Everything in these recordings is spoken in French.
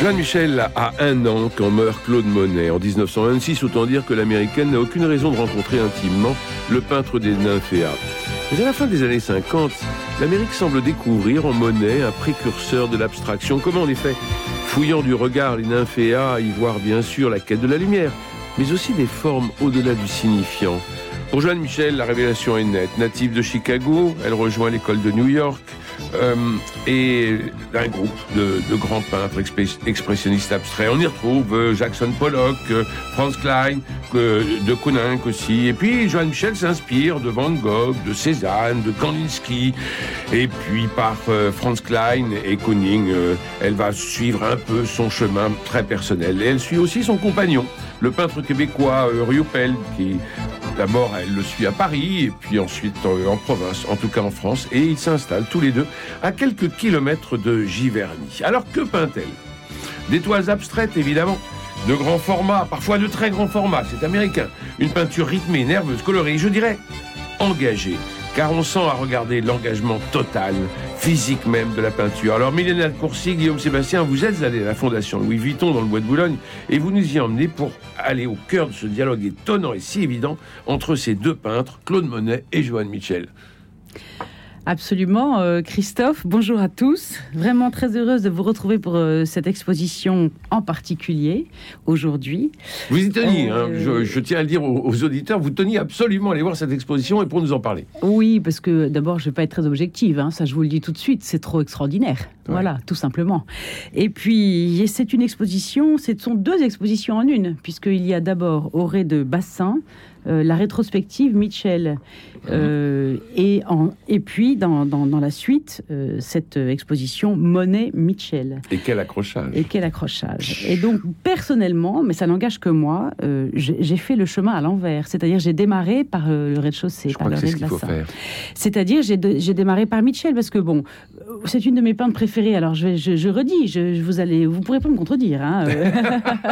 Joan Michel a un an quand meurt Claude Monet. En 1926, autant dire que l'américaine n'a aucune raison de rencontrer intimement le peintre des nymphéas. Mais à la fin des années 50, l'Amérique semble découvrir en Monet un précurseur de l'abstraction. Comment en effet, fouillant du regard les nymphéas, y voir bien sûr la quête de la lumière, mais aussi des formes au-delà du signifiant. Pour Joanne Michel, la révélation est nette. Native de Chicago, elle rejoint l'école de New York euh, et un groupe de, grands peintres expressionnistes abstraits. On y retrouve euh, Jackson Pollock, euh, Franz Klein, de Kooninck aussi. Et puis Joanne Michel s'inspire de Van Gogh, de Cézanne, de Kandinsky. Et puis par Franz Klein et Kooning, euh, elle va suivre un peu son chemin très personnel. Et elle suit aussi son compagnon, le peintre québécois Riopel, qui D'abord, elle le suit à Paris, et puis ensuite euh, en province, en tout cas en France, et ils s'installent tous les deux à quelques kilomètres de Giverny. Alors que peint-elle? Des toiles abstraites, évidemment, de grands formats, parfois de très grands formats, c'est américain. Une peinture rythmée, nerveuse, colorée, je dirais engagée, car on sent à regarder l'engagement total, physique même de la peinture. Alors, Milena de Courcy, Guillaume Sébastien, vous êtes allés à la Fondation Louis Vuitton dans le Bois de Boulogne, et vous nous y emmenez pour aller au cœur de ce dialogue étonnant et si évident entre ces deux peintres, Claude Monet et Joanne Mitchell. Absolument, euh, Christophe. Bonjour à tous. Vraiment très heureuse de vous retrouver pour euh, cette exposition en particulier aujourd'hui. Vous y teniez, Euh, hein, je, je tiens à le dire aux, aux auditeurs, vous teniez absolument à aller voir cette exposition et pour nous en parler. Oui, parce que d'abord, je vais pas être très objective. hein, ça, je vous le dis tout de suite. C'est trop extraordinaire. Ouais. Voilà, tout simplement. Et puis, c'est une exposition. Ce sont deux expositions en une, puisqu'il y a d'abord au Ré de Bassin. la rétrospective Mitchell euh, et, en, et puis dans, dans, dans la suite euh, cette exposition Monet Mitchell Et quel accrochage Et quel accrochage. Et donc, personnellement, mais ça n'engage que moi, euh, j'ai fait le chemin à l'envers. C'est-à-dire, j'ai démarré par le rez-de-chaussée, Je par crois le que c'est ce qu'il faut rez-de-bassin. faire. C'est-à-dire, j'ai démarré par Mitchell, parce que bon, c'est une de mes peintres préférées. Alors, je, je, je redis, je, vous allez, vous pourrez pas me contredire. hein,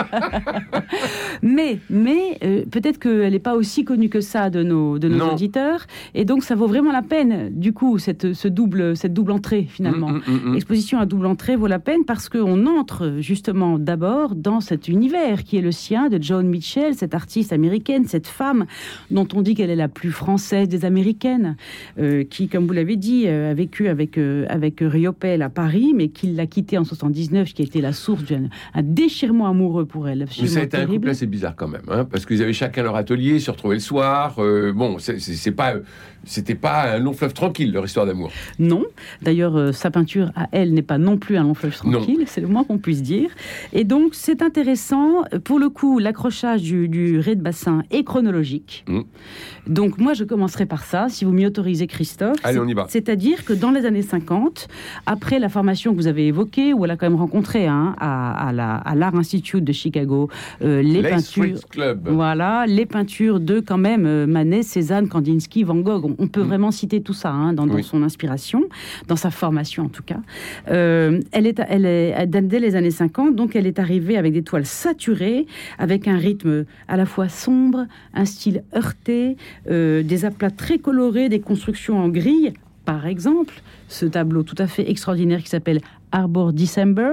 mais mais peut-être qu'elle n'est pas aussi connue que ça de nos, de nos Non. auditeurs. Et donc, ça vaut vraiment la peine, du coup, cette, ce double, cette double entrée, finalement. Mm, mm, mm. L'exposition à double entrée vaut la peine parce qu'on entre justement d'abord dans cet univers qui est le sien de Joan Mitchell, cette artiste américaine, cette femme dont on dit qu'elle est la plus française des américaines, euh, qui, comme vous l'avez dit, euh, a vécu avec, euh, avec Riopel à Paris, mais qui l'a quittée en 79, qui a été la source d'un un déchirement amoureux pour elle. Ça a été un couple assez bizarre quand même, hein, parce qu'ils avaient chacun leur atelier, se retrouvaient le soir. euh, bon, c'est- c'est pas, c'était pas un long fleuve tranquille leur histoire d'amour. Non. D'ailleurs, euh, sa peinture à elle n'est pas non plus un long fleuve tranquille, c'est le moins qu'on puisse dire. Et donc, c'est intéressant. Pour le coup, l'accrochage du, du de bassin est chronologique. Mm. Donc, moi, je commencerai par ça, si vous m'y autorisez, Christophe. Allez, on y va. C'est-à-dire que dans les années 50, après la formation que vous avez évoquée, où elle a quand même rencontré hein, à, à la- à l'Art Institute de Chicago euh, les peintures. Club. Voilà, les peintures de quand même euh, Manet, Cézanne, Kandinsky, Van Gogh. On, peut Mm. vraiment citer tout ça hein, dans, dans Oui. son inspiration, dans sa formation en tout cas. Euh, elle est, elle est dès les années 50, donc elle est arrivée avec des toiles saturées, avec un rythme à la fois sombre, un style heurté, euh, des aplats très colorés, des constructions en grille. Par exemple, ce tableau tout à fait extraordinaire qui s'appelle Arbor December,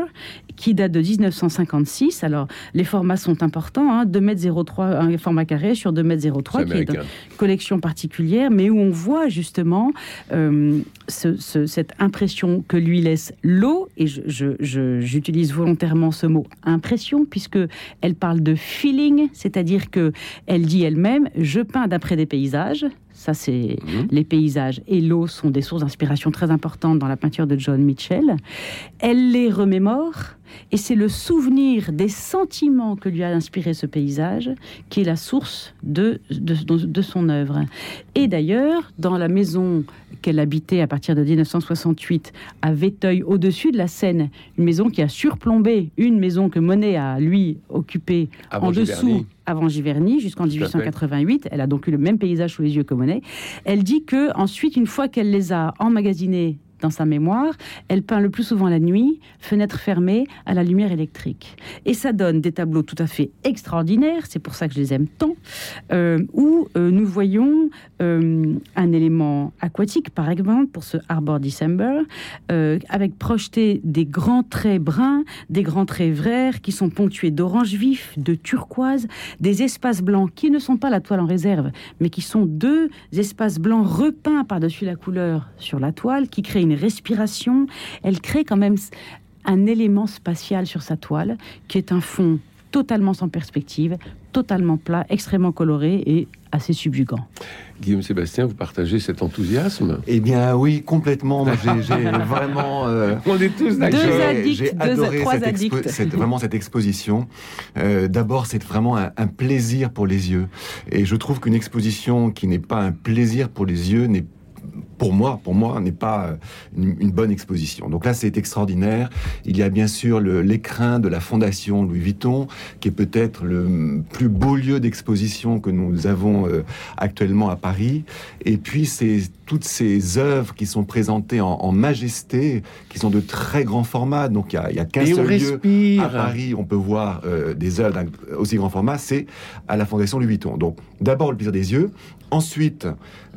qui date de 1956. Alors, les formats sont importants, hein, 2m03, un format carré sur 2m03, C'est qui est une collection particulière, mais où on voit justement euh, ce- ce- cette impression que lui laisse l'eau, et j'utilise volontairement ce mot impression, puisque elle parle de feeling, c'est-à-dire que elle dit elle-même, je peins d'après des paysages. Ça, c'est Mhm. les paysages et l'eau sont des sources d'inspiration très importantes dans la peinture de John Mitchell. Elle les remémore Et c'est le souvenir des sentiments que lui a inspiré ce paysage qui est la source de, de, de son œuvre. Et d'ailleurs, dans la maison qu'elle habitait à partir de 1968 à Véteuil, au-dessus de la Seine, une maison qui a surplombé une maison que Monet a, lui, occupée en dessous avant Giverny jusqu'en 1888. Elle a donc eu le même paysage sous les yeux que Monet. Elle dit que ensuite, une fois qu'elle les a emmagasinés dans sa mémoire, elle peint le plus souvent la nuit, fenêtre fermée, à la lumière électrique. Et ça donne des tableaux tout à fait extraordinaires, c'est pour ça que je les aime tant, euh, où euh, nous voyons euh, un élément aquatique, par exemple, pour ce Arbor December, avec projeté des grands traits bruns, des grands traits verts qui sont ponctués d'orange vif, de turquoise, des espaces blancs qui ne sont pas la toile en réserve, mais qui sont deux espaces blancs repeints par-dessus la couleur sur la toile, qui créent une respiration, elle crée quand même un élément spatial sur sa toile qui est un fond totalement sans perspective, totalement plat, extrêmement coloré et assez subjugant. Guillaume Sébastien, vous partagez cet enthousiasme? Eh bien oui, complètement. J'ai vraiment... Euh, On est tous d'accord. J'ai adoré trois cette, vraiment cette exposition. Euh, D'abord, c'est vraiment un, un, plaisir pour les yeux. Et je trouve qu'une exposition qui n'est pas un plaisir pour les yeux n'est pour moi, pour moi, n'est pas euh, une, bonne exposition. Donc là, c'est extraordinaire. Il y a bien sûr l'écrin de la Fondation Louis Vuitton, qui est peut-être le plus beau lieu d'exposition que nous avons euh, actuellement à Paris. Et puis, c'est toutes ces œuvres qui sont présentées en, majesté, qui sont de très grand format. Donc, il y a, qu'un seul lieu à Paris, on peut voir euh, des œuvres aussi grand format, c'est à la Fondation Louis Vuitton. Donc, d'abord le plaisir des yeux, Ensuite,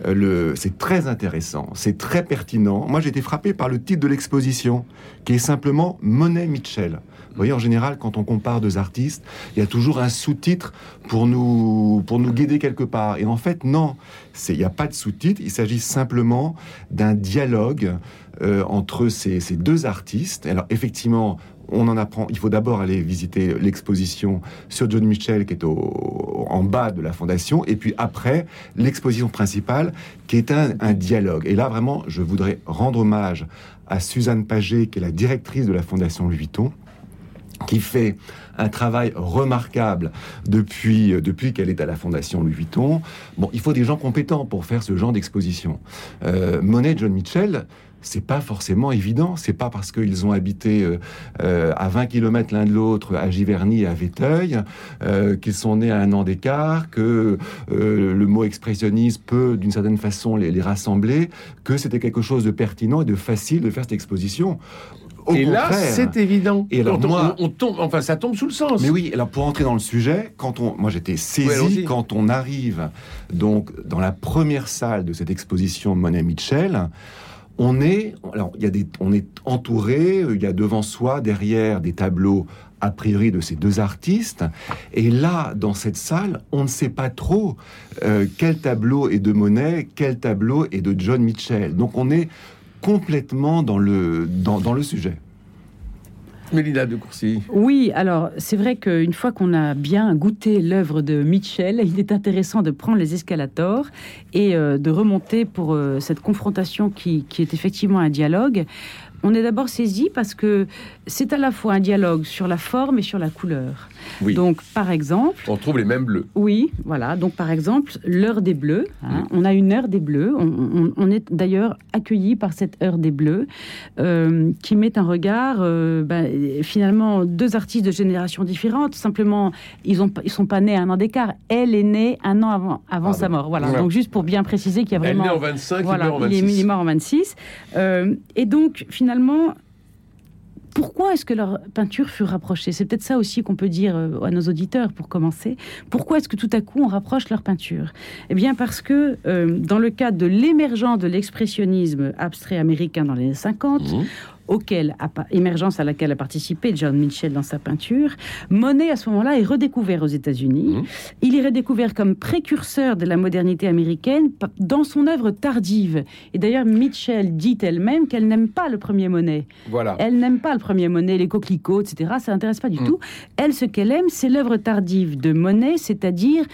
euh, c'est très intéressant, c'est très pertinent. Moi, j'ai été frappé par le titre de l'exposition, qui est simplement Monet Mitchell. Voyez, en général, quand on compare deux artistes, il y a toujours un sous-titre pour nous, pour nous guider quelque part. Et en fait, non, il n'y a pas de sous-titre, il s'agit simplement d'un dialogue euh, entre ces, ces, deux artistes. Alors, effectivement, on en apprend. Il faut d'abord aller visiter l'exposition sur John Mitchell qui est au, en bas de la fondation, et puis après l'exposition principale qui est un, dialogue. Et là vraiment, je voudrais rendre hommage à Suzanne Paget, qui est la directrice de la fondation Louis Vuitton, qui fait un travail remarquable depuis, depuis qu'elle est à la Fondation Louis Vuitton. Bon, il faut des gens compétents pour faire ce genre d'exposition. Euh, Monet, John Mitchell, c'est pas forcément évident. C'est pas parce qu'ils ont habité euh, euh, à 20 km l'un de l'autre, à Giverny et à Véteuil, euh, qu'ils sont nés à un an d'écart, que le mot expressionniste peut, d'une certaine façon, les, rassembler, que c'était quelque chose de pertinent et de facile de faire cette exposition. Et là, c'est évident. Et alors, moi, on, tombe, enfin, ça tombe sous le sens. Mais oui, alors pour entrer dans le sujet, quand on, moi j'étais saisi quand on arrive donc dans la première salle de cette exposition Monet Mitchell on est, alors, il y a des, on est entouré, il y a devant soi, derrière, des tableaux a priori de ces deux artistes. Et là, dans cette salle, on ne sait pas trop euh, quel tableau est de Monet, quel tableau est de John Mitchell. Donc on est complètement dans le, dans le sujet. Mélina de Courcy. Oui, alors c'est vrai qu'une fois qu'on a bien goûté l'œuvre de Mitchell, il est intéressant de prendre les escalators et euh, de remonter pour euh, cette confrontation qui, qui, est effectivement un dialogue on est d'abord saisi parce que c'est à la fois un dialogue sur la forme et sur la couleur. Donc, par exemple... On trouve les mêmes bleus. Oui, voilà. Donc, par exemple, l'heure des bleus. Hein. On a une heure des bleus. On, est d'ailleurs accueilli par cette heure des bleus euh, qui met un regard, euh, ben, finalement, deux artistes de générations différentes. Simplement, ils ne ils sont pas nés à un an d'écart. Elle est née un an avant, avant sa mort. Voilà. Donc, juste pour bien préciser qu'il y a vraiment... Elle est née en 25, il, est en 26. Il est, mort en 26. Euh, et donc, finalement, pourquoi est-ce que leur peinture fut rapprochée? C'est peut-être ça aussi qu'on peut dire euh, à nos auditeurs pour commencer. Pourquoi est-ce que tout à coup on rapproche leur peinture? Eh bien parce que euh, dans le cadre de l'émergence de l'expressionnisme abstrait américain dans les années 50, auquel, émergence à laquelle a participé John Mitchell dans sa peinture, Monet à ce moment-là est redécouvert aux États-Unis. Mmh. Il est redécouvert comme précurseur de la modernité américaine dans son œuvre tardive. Et d'ailleurs, Mitchell dit elle-même qu'elle n'aime pas le premier Monet. Voilà. Elle n'aime pas le premier Monet, les coquelicots, etc. Ça n'intéresse pas du mmh. tout. Elle, ce qu'elle aime, c'est l'œuvre tardive de Monet, c'est-à-dire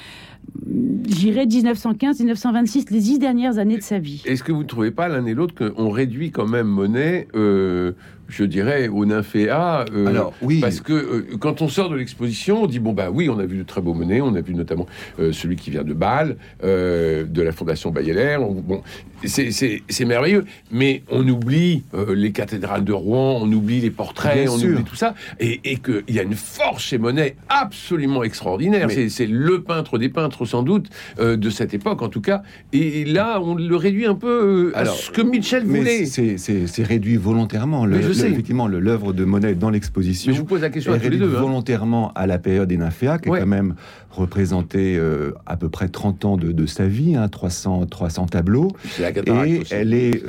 j'irais 1915-1926, les dix dernières années de sa vie. Est-ce que vous ne trouvez pas l'un et l'autre qu'on réduit quand même Monet, euh, je dirais, au nymphéa. euh, Alors, oui. Parce que euh, quand on sort de l'exposition, on dit bon bah oui, on a vu de très beaux monnaies, on a vu notamment euh, celui qui vient de Bâle, euh, de la Fondation Bayeler. On- Bon, c'est- merveilleux, mais on oublie les cathédrales de Rouen, on oublie les portraits, Bien on sûr. oublie tout ça, et, et qu'il y a une force chez Monet absolument extraordinaire. Mais- C'est- le peintre des peintres sans doute de cette époque en tout cas. Et là, on le réduit un peu à Alors, ce que Mitchell voulait. C'est- réduit volontairement. Le- Effectivement, l'œuvre de Monet dans l'exposition je vous pose la question à tous les hein. volontairement à la période des nymphéas, qui Ouais. est quand même représentée euh, à peu près 30 ans de, de sa vie, hein, 300, 300 tableaux. La Et aussi. elle est.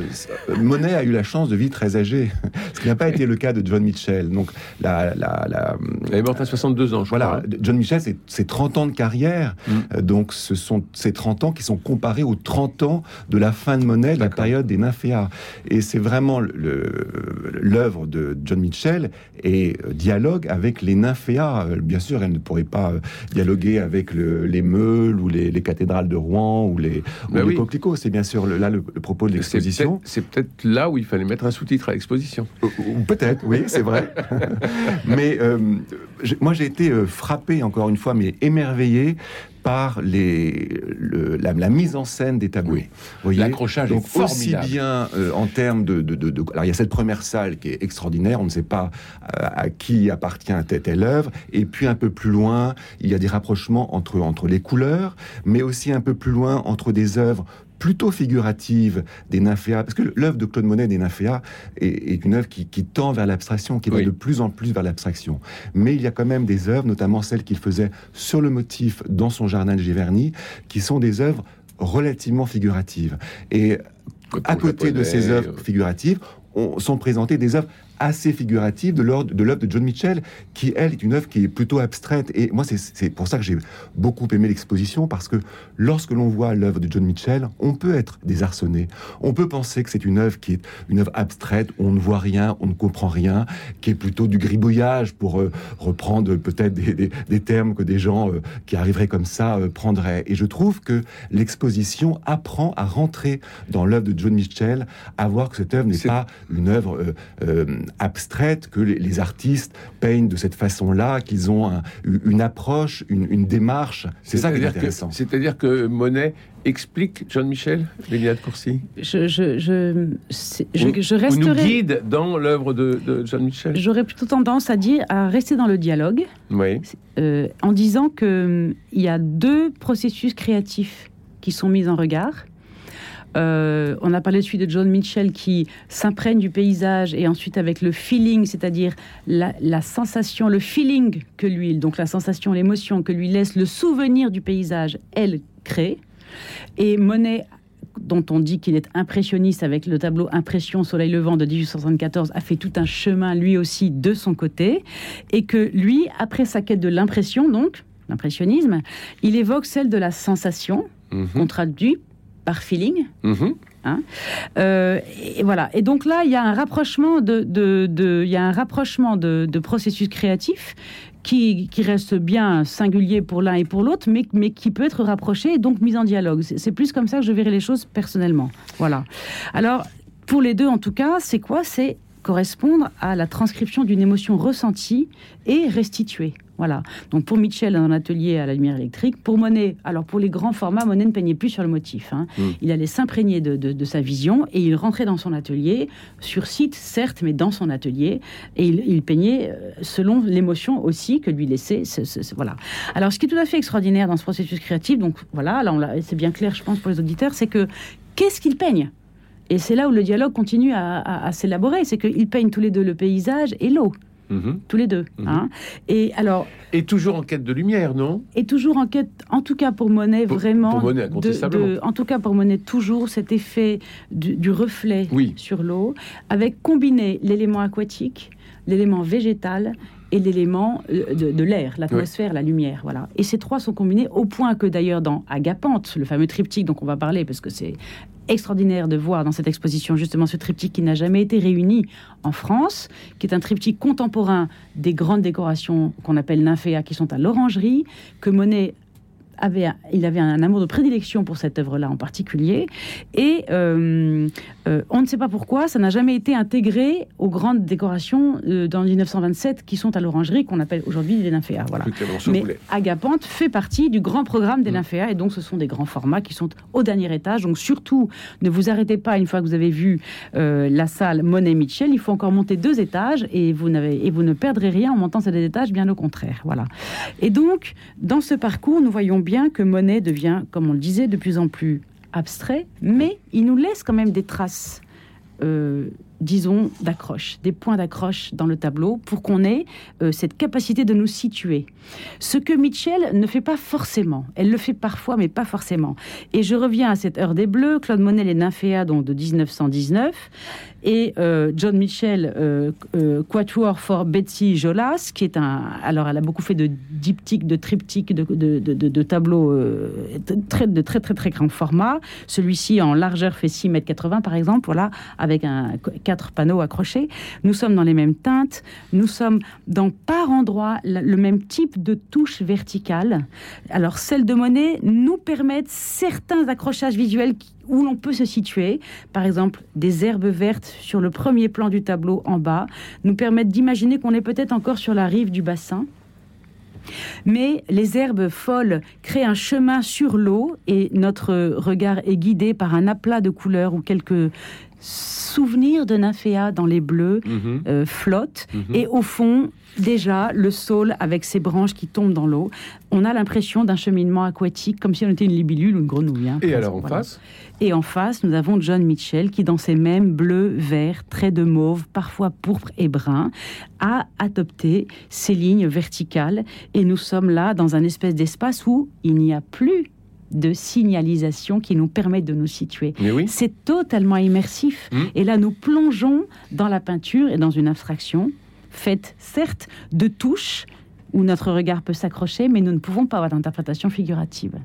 euh, Monet a eu la chance de vivre très âgé, ce qui n'a pas été le cas de John Mitchell. Donc, la, la, la- Elle est morte à 62 ans, je voilà, crois. hein. John Mitchell, c'est c'est 30 ans de carrière. Mm. Euh, donc, ce sont ces 30 ans qui sont comparés aux 30 ans de la fin de Monet, de la période des nymphéas. Et c'est vraiment l'œuvre de John Mitchell et euh, dialogue avec les nymphéas. Bien sûr, elle ne pourrait pas euh, avec le- les meules ou les, les cathédrales de Rouen ou les, ou Bah les oui. coquelicots. C'est bien sûr le- là le, le propos de l'exposition. C'est peut-être là où il fallait mettre un sous-titre à l'exposition. Peut-être, oui, c'est vrai. mais euh, moi, j'ai été euh, frappé, encore une fois, mais émerveillé par les, le- la, la mise en scène des. Oui. Voyez L'accrochage est Donc aussi formidable. bien euh, en termes de, de, de- de- Alors il y a cette première salle qui est extraordinaire, on ne sait pas euh, à qui appartient telle, telle œuvre, et puis un peu plus loin, il y a des rapprochements entre, entre les couleurs, mais aussi un peu plus loin entre des œuvres plutôt figuratives des nymphéas, parce que l'œuvre de Claude Monet des nymphéas est, est une œuvre qui, qui tend vers l'abstraction, qui va de plus en plus vers l'abstraction. Mais il y a quand même des œuvres, notamment celles qu'il faisait sur le motif dans son jardin de Giverny, qui sont des œuvres relativement figuratives. Et à côté de ces œuvres figuratives, on, sont présentées des œuvres assez figuratives de l'œuvre de John Mitchell, qui elle est une œuvre qui est plutôt abstraite. Et moi, c'est- pour ça que j'ai beaucoup aimé l'exposition, parce que lorsque l'on voit l'œuvre de John Mitchell, on peut être désarçonné. On peut penser que c'est une œuvre qui est une œuvre abstraite, où on ne voit rien, on ne comprend rien, qui est plutôt du gribouillage, pour euh, reprendre peut-être des, des- des termes que des gens euh, qui arriveraient comme ça euh, prendraient. Et je trouve que l'exposition apprend à rentrer dans l'œuvre de John Mitchell, à voir que cette œuvre n'est pas une œuvre abstraite, que les, les artistes peignent de cette façon-là, qu'ils ont un- une approche, une, une démarche. C'est ça qui est C'est-à-dire que- intéressant. C'est-à-dire que Monet explique John Michel, Lélia de Courcy, Je, je, je, je, je ou nous guide dans l'œuvre de, de John Michel. J'aurais plutôt tendance à dire à rester dans le dialogue Oui. euh, en disant que hum, il y a deux processus créatifs qui sont mis en regard. Euh, on a parlé de celui de John Mitchell qui s'imprègne du paysage et ensuite avec le feeling, c'est-à-dire la, la sensation, le feeling que lui, donc la sensation, l'émotion que lui laisse le souvenir du paysage, elle crée. Et Monet, dont on dit qu'il est impressionniste avec le tableau Impression Soleil levant de 1874, a fait tout un chemin lui aussi de son côté. Et que lui, après sa quête de l'impression, donc, l'impressionnisme, il évoque celle de la sensation, qu'on traduit par feeling. Mhm. Euh, et voilà. Et donc là, il y a un rapprochement de, de, de- il y a un rapprochement de, de processus créatifs qui, qui reste bien singulier pour l'un et pour l'autre, mais, mais qui peut être rapproché et donc mis en dialogue. C'est c'est plus comme ça que je verrai les choses personnellement. Voilà. Alors, pour les deux, en tout cas, c'est quoi? C'est correspondre à la transcription d'une émotion ressentie et restituée. Voilà. Donc pour Mitchell, un atelier à la lumière électrique. Pour Monet, alors pour les grands formats, Monet ne peignait plus sur le motif. hein. Mm. Il allait s'imprégner de, de- de sa vision et il rentrait dans son atelier, sur site certes, mais dans son atelier. Et il, il peignait euh, selon l'émotion aussi que lui laissait. ce- ce- ce- voilà. Alors ce qui est tout à fait extraordinaire dans ce processus créatif, donc voilà, là c'est bien clair, je pense, pour les auditeurs, c'est que qu'est-ce qu'il peigne? Et c'est là où le dialogue continue à, à- à s'élaborer, c'est qu'ils peignent tous les deux le paysage et l'eau, Mhm. tous les deux. Mhm. hein. Et alors, Et toujours en quête de lumière, non? et toujours en quête, en tout cas pour Monet, Pour- vraiment. pour Monet, de- en tout cas pour Monet, toujours cet effet du, du reflet Oui. sur l'eau, avec combiné l'élément aquatique, l'élément végétal et l'élément euh, de, de l'air, l'atmosphère, la lumière. Voilà. Et ces trois sont combinés au point que d'ailleurs dans Agapante, le fameux triptyque dont on va parler, parce que c'est extraordinaire de voir dans cette exposition justement ce triptyque qui n'a jamais été réuni en France, qui est un triptyque contemporain des grandes décorations qu'on appelle nymphéas qui sont à l'orangerie, que Monet avait, il avait un amour de prédilection pour cette œuvre-là en particulier. Et euh, euh, on ne sait pas pourquoi, ça n'a jamais été intégré aux grandes décorations euh, dans 1927 qui sont à l'orangerie, qu'on appelle aujourd'hui les nymphéas. Voilà. Mais Agapante fait partie du grand programme des mm. nymphéas, et donc ce sont des grands formats qui sont au dernier étage. Donc surtout, ne vous arrêtez pas une fois que vous avez vu la salle Monet-Mitchell, il faut encore monter deux étages, et vous, n'avez, et vous ne perdrez rien en montant ces deux étages, bien au contraire. Voilà. Et donc, dans ce parcours, nous voyons bien que Monet devient, comme on le disait, de plus en plus abstrait, mais il nous laisse quand même des traces, euh, disons, d'accroche, des points d'accroche dans le tableau pour qu'on ait euh, cette capacité de nous situer. Ce que Mitchell ne fait pas forcément. Elle le fait parfois, mais pas forcément. Et je reviens à cette heure des Bleus, Claude Monet, les Nymphéas, donc de 1919 et euh, John Mitchell, euh, euh, Quatuor for Betsy Jolas, qui est un. Alors, elle a beaucoup fait de diptyques, de triptyques, de, de, de, tableaux très, de très, très, très grand format. Celui-ci, en largeur, fait 6 mètres 80, par exemple, voilà, avec un, quatre panneaux accrochés. Nous sommes dans les mêmes teintes. Nous sommes dans, par endroit, le même type de touche verticale. Alors, celles de Monet nous permettent certains accrochages visuels où l'on peut se situer. Par exemple, des herbes vertes sur le premier plan du tableau en bas nous permettent d'imaginer qu'on est peut-être encore sur la rive du bassin. Mais les herbes folles créent un chemin sur l'eau et notre regard est guidé par un aplat de couleurs ou quelques souvenirs de nymphéa dans les bleus mhm. euh, flottent. Mhm. Et au fond, déjà le saule avec ses branches qui tombent dans l'eau. On a l'impression d'un cheminement aquatique, comme si on était une libellule ou une grenouille. Hein, et alors en face? Et en face, nous avons John Mitchell qui, dans ses mêmes bleus, verts, traits de mauve, parfois pourpre et brun, a adopté ces lignes verticales. Et nous sommes là dans un espèce d'espace où il n'y a plus de signalisation qui nous permet de nous situer. Oui. C'est totalement immersif. Mmh. Et là, nous plongeons dans la peinture et dans une abstraction faite certes de touches où notre regard peut s'accrocher, mais nous ne pouvons pas avoir d'interprétation figurative.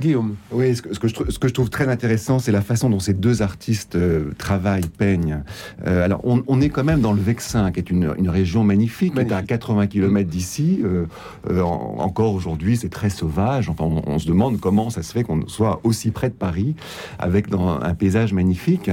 Guillaume. Oui, ce que, ce que, je, trouve très intéressant, c'est la façon dont ces deux artistes euh, travaillent, peignent. Euh, alors, on, est quand même dans le Vexin, qui est une, région magnifique, qui est à 80 km d'ici. Euh, encore aujourd'hui, c'est très sauvage. Enfin, on, se demande comment ça se fait qu'on soit aussi près de Paris, avec dans un paysage magnifique.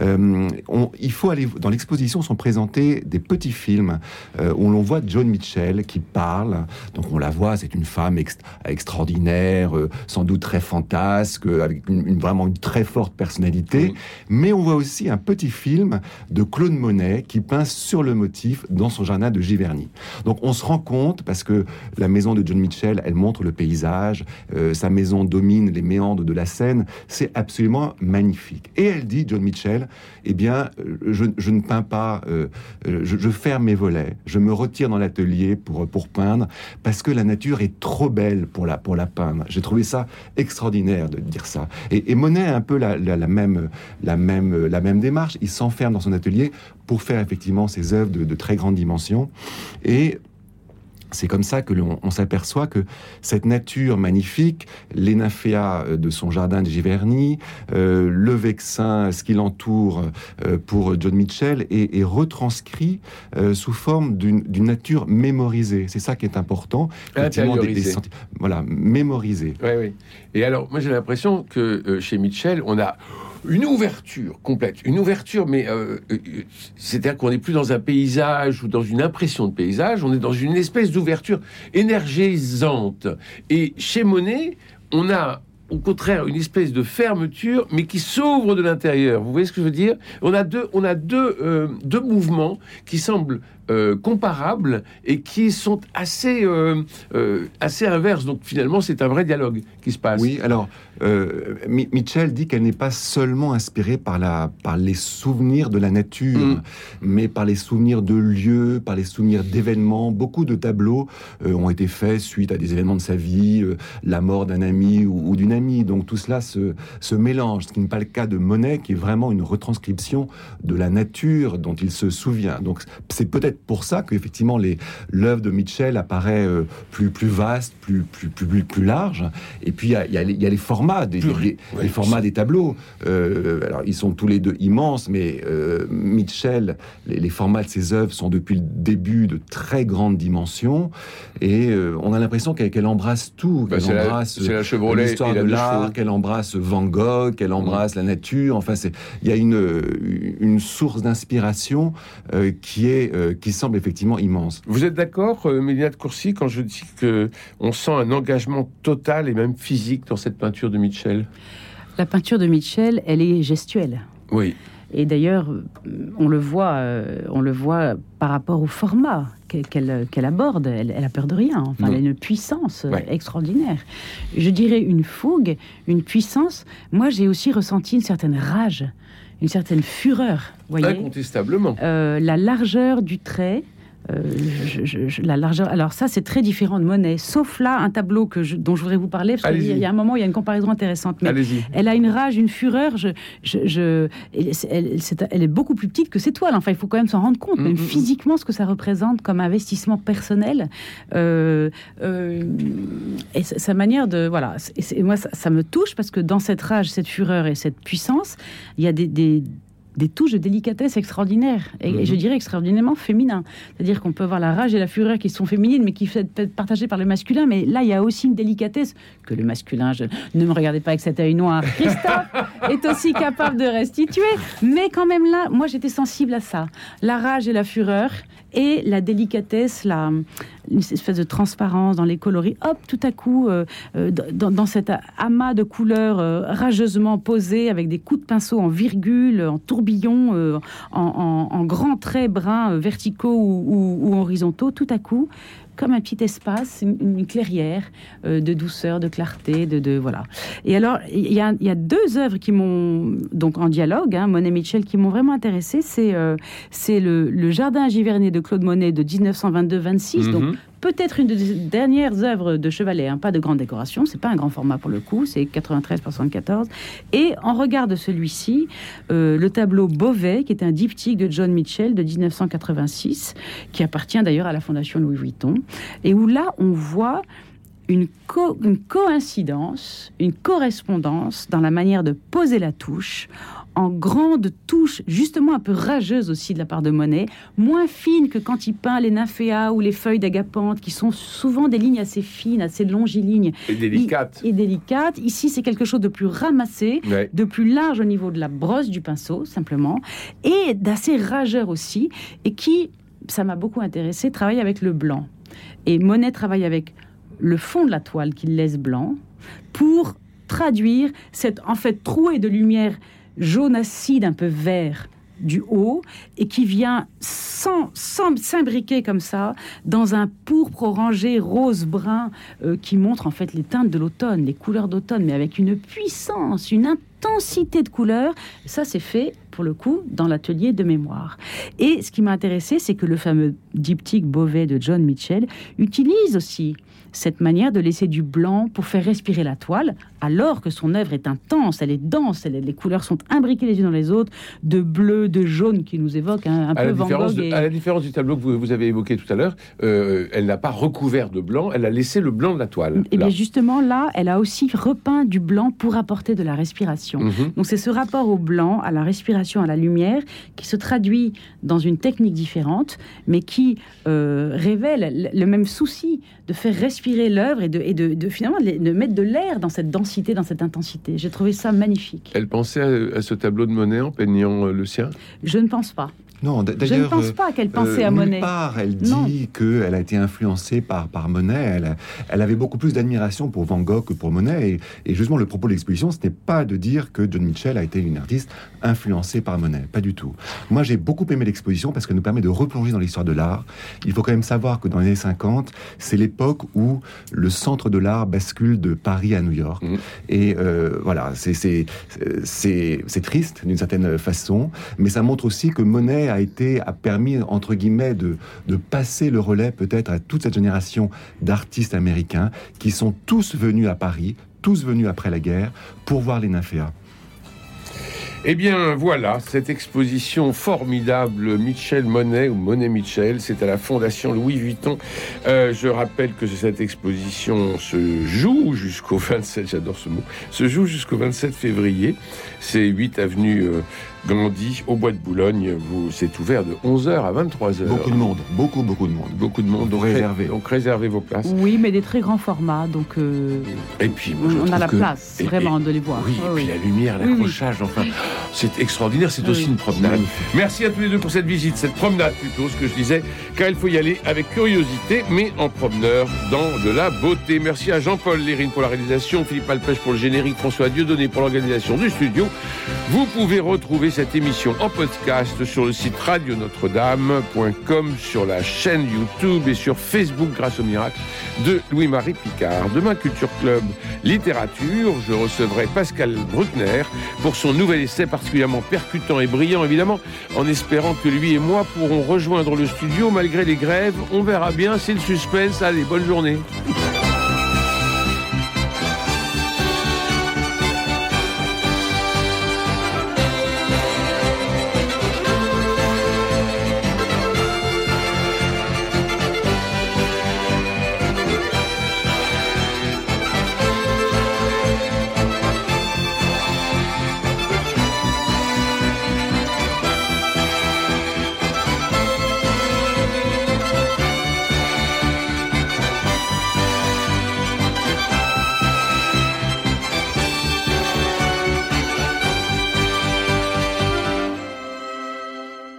il faut aller dans l'exposition sont présentés des petits films où l'on voit John Mitchell qui parle. Donc, on la voit, c'est une femme extraordinaire, sans doute très fantasque, avec une, vraiment une très forte personnalité. Mais on voit aussi un petit film de Claude Monet qui peint sur le motif dans son jardin de Giverny. Donc on se rend compte, parce que la maison de John Mitchell, elle montre le paysage, euh, sa maison domine les méandres de la Seine, c'est absolument magnifique. Et elle dit, John Mitchell, eh bien, euh, je, ne peins pas, euh, je, je, ferme mes volets, je me retire dans l'atelier pour, pour peindre, parce que la nature est trop belle pour la, pour la peindre. J'ai trouvé ça extraordinaire de dire ça. Et, Monet a un peu la, même, la, même, la même démarche. Il s'enferme dans son atelier pour faire effectivement ses œuvres de, de très grande dimension. Et c'est comme ça que l'on s'aperçoit que cette nature magnifique, les nymphéas euh, de son jardin de Giverny, euh, le vexin, ce qui l'entoure euh, pour John Mitchell, est, retranscrit sous forme d'une nature mémorisée. C'est ça qui est important. voilà, mémorisée. Oui, oui. Et alors, moi j'ai l'impression que chez Mitchell, on a une ouverture complète, une ouverture, mais euh, euh, c'est-à-dire qu'on n'est plus dans un paysage ou dans une impression de paysage, on est dans une espèce d'ouverture énergisante. Et chez Monet, on a au contraire une espèce de fermeture, mais qui s'ouvre de l'intérieur. Vous voyez ce que je veux dire? On a deux, on a deux, euh, deux mouvements qui semblent euh, comparables et qui sont assez, euh, euh, assez inverses. Donc finalement, c'est un vrai dialogue qui se passe. Oui, alors Mitchell dit qu'elle n'est pas seulement inspirée par, la, par les souvenirs de la nature, mm. mais par les souvenirs de lieux, par les souvenirs d'événements. Beaucoup de tableaux ont été faits suite à des événements de sa vie, la mort d'un ami ou, d'une amie. Donc tout cela se, se mélange, ce qui n'est pas le cas de Monet, qui est vraiment une retranscription de la nature dont il se souvient. Donc c'est peut-être pour ça qu'effectivement l'œuvre de Mitchell apparaît euh, plus, plus vaste, plus, plus, plus, plus large. Et puis il y a, y a, les formats, des, les, formats des tableaux. Euh, alors ils sont tous les deux immenses, mais euh, Mitchell, les, formats de ses œuvres sont depuis le début de très grandes dimensions. Et on a l'impression qu'elle embrasse tout. Bah, qu'elle embrasse l'histoire de l'art, qu'elle embrasse Van Gogh, qu'elle embrasse la nature. Enfin, il y a une, une source d'inspiration qui est qui semble effectivement immense. Vous êtes d'accord, euh, Mélina de Courcy, quand je dis que on sent un engagement total et même physique dans cette peinture de Mitchell? La peinture de Mitchell, elle est gestuelle. Oui. Et d'ailleurs, on le voit, euh, on le voit par rapport au format qu'elle aborde. Elle, a peur de rien. Enfin, elle a une puissance extraordinaire. Je dirais une fougue, une puissance. Moi, j'ai aussi ressenti une certaine rage une certaine fureur. Voyez Incontestablement. Euh, la largeur du trait, euh, la largeur. Alors ça, c'est très différent de Monet, sauf là un tableau que dont je voudrais vous parler. Parce qu'il y a un moment, il y a une comparaison intéressante. Mais elle a une rage, une fureur. Je, elle, est, beaucoup plus petite que ses toiles. Enfin, il faut quand même s'en rendre compte, même mm, mm, mm. physiquement, ce que ça représente comme investissement personnel. Euh, euh, et sa manière de voilà. Et, moi, ça, me touche parce que dans cette rage, cette fureur et cette puissance, il y a des des touches de délicatesse extraordinaires, et, je mhm. dirais extraordinairement féminin. C'est-à-dire qu'on peut voir la rage et la fureur qui sont féminines, mais qui sont partagées par le masculin, mais là, il y a aussi une délicatesse que le masculin, je, ne me regardez pas avec cet œil noir, Christophe est aussi capable de restituer, mais quand même là, moi j'étais sensible à ça. La rage et la fureur, et la délicatesse, la, une espèce de transparence dans les coloris. Hop, tout à coup, euh, euh, dans, cet amas de couleurs euh, rageusement posées, avec des coups de pinceau en virgule, en tourbillon, en, grands traits bruns verticaux ou, horizontaux, tout à coup, comme un petit espace, une, clairière de douceur, de clarté, de, de voilà. Et alors, il y, a, deux œuvres qui m'ont donc en dialogue, hein, Monet Mitchell, qui m'ont vraiment intéressé. C'est c'est le, Jardin giverné de Claude Monet de 1922-26, donc peut-être une des dernières œuvres de Chevalet, hein, pas de grande décoration, c'est pas un grand format pour le coup, c'est 93 par 74. Et en regard de celui-ci, euh, le tableau Beauvais, qui est un diptyque de John Mitchell de 1986, qui appartient d'ailleurs à la Fondation Louis Vuitton, et où là on voit une, une coïncidence, une correspondance dans la manière de poser la touche en grande touche, justement un peu rageuse aussi de la part de Monet, moins fine que quand il peint les nymphéas ou les feuilles d'agapante, qui sont souvent des lignes assez fines, assez longilignes. Et délicates. Et délicates. Ici, c'est quelque chose de plus ramassé, de plus large au niveau de la brosse du pinceau, simplement, et d'assez rageur aussi, et qui, ça m'a beaucoup intéressé, travaille avec le blanc. Et Monet travaille avec le fond de la toile qu'il laisse blanc pour traduire cette en fait trouée de lumière jaune acide un peu vert du haut et qui vient s'imbriquer comme ça dans un pourpre orangé rose brun euh, qui montre en fait les teintes de l'automne, les couleurs d'automne, mais avec une puissance, une intensité de couleurs. Ça, c'est fait pour le coup dans l'atelier de mémoire. Et ce qui m'a intéressé, c'est que le fameux diptyque Beauvais de John Mitchell utilise aussi cette manière de laisser du blanc pour faire respirer la toile, alors que son œuvre est intense, elle est dense, les couleurs sont imbriquées les unes dans les autres, de bleu, de jaune qui nous évoque un, peu Van Gogh. À la différence du tableau que vous, avez évoqué tout à l'heure, euh, elle n'a pas recouvert de blanc, elle a laissé le blanc de la toile. Et eh bien justement là, elle a aussi repeint du blanc pour apporter de la respiration. Mhm. Donc c'est ce rapport au blanc, à la respiration, à la lumière, qui se traduit dans une technique différente, mais qui euh, révèle le même souci de faire respirer l'œuvre et, de, et de, finalement de, mettre de l'air dans cette densité, dans cette intensité. J'ai trouvé ça magnifique. Elle pensait à, ce tableau de Monet en peignant euh, le sien Je ne pense pas. Non, d'ailleurs, je ne pense pas qu'elle pensait à euh, Monet. Part, elle dit qu'elle a été influencée par, par Monet. Elle, elle avait beaucoup plus d'admiration pour Van Gogh que pour Monet. Et, justement, le propos de l'exposition, ce n'est pas de dire que John Mitchell a été une artiste influencée par Monet. Pas du tout. Moi, j'ai beaucoup aimé l'exposition parce qu'elle nous permet de replonger dans l'histoire de l'art. Il faut quand même savoir que dans les années 50, c'est l'époque où le centre de l'art bascule de Paris à New York. Mmh. Et euh, voilà, c'est triste d'une certaine façon, mais ça montre aussi que Monet a été a permis entre guillemets de, de passer le relais peut-être à toute cette génération d'artistes américains qui sont tous venus à Paris, tous venus après la guerre pour voir les nymphéas. Eh bien voilà, cette exposition formidable Michel Monet ou Monet Michel, c'est à la Fondation Louis Vuitton. Euh, je rappelle que cette exposition se joue jusqu'au 27, j'adore ce mot, se joue jusqu'au 27 février. C'est 8 avenue euh, Gandhi, au Bois de Boulogne. Vous, c'est ouvert de 11h à 23h. Beaucoup de monde, beaucoup, beaucoup de monde. Beaucoup de monde. Donc réservez. Donc réservez vos places. Oui, mais des très grands formats. Donc euh, et puis, on a la place vraiment de les voir. Oui, et puis la lumière, l'accrochage, enfin, c'est extraordinaire. C'est aussi une promenade. Merci à tous les deux pour cette visite, cette promenade plutôt, ce que je disais, car il faut y aller avec curiosité, mais en promeneur dans de la beauté. Merci à Jean-Paul Lérine pour la réalisation, Philippe Alpêche pour le générique, François Dieudonné pour l'organisation du studio. Vous pouvez cette émission en podcast sur le site radionotre-dame.com, sur la chaîne YouTube et sur Facebook grâce au miracle de Louis-Marie Picard. Demain, Culture Club Littérature, je recevrai Pascal Bruckner pour son nouvel essai particulièrement percutant et brillant, évidemment, en espérant que lui et moi pourrons rejoindre le studio malgré les grèves. On verra bien, c'est le suspense. Allez, bonne journée.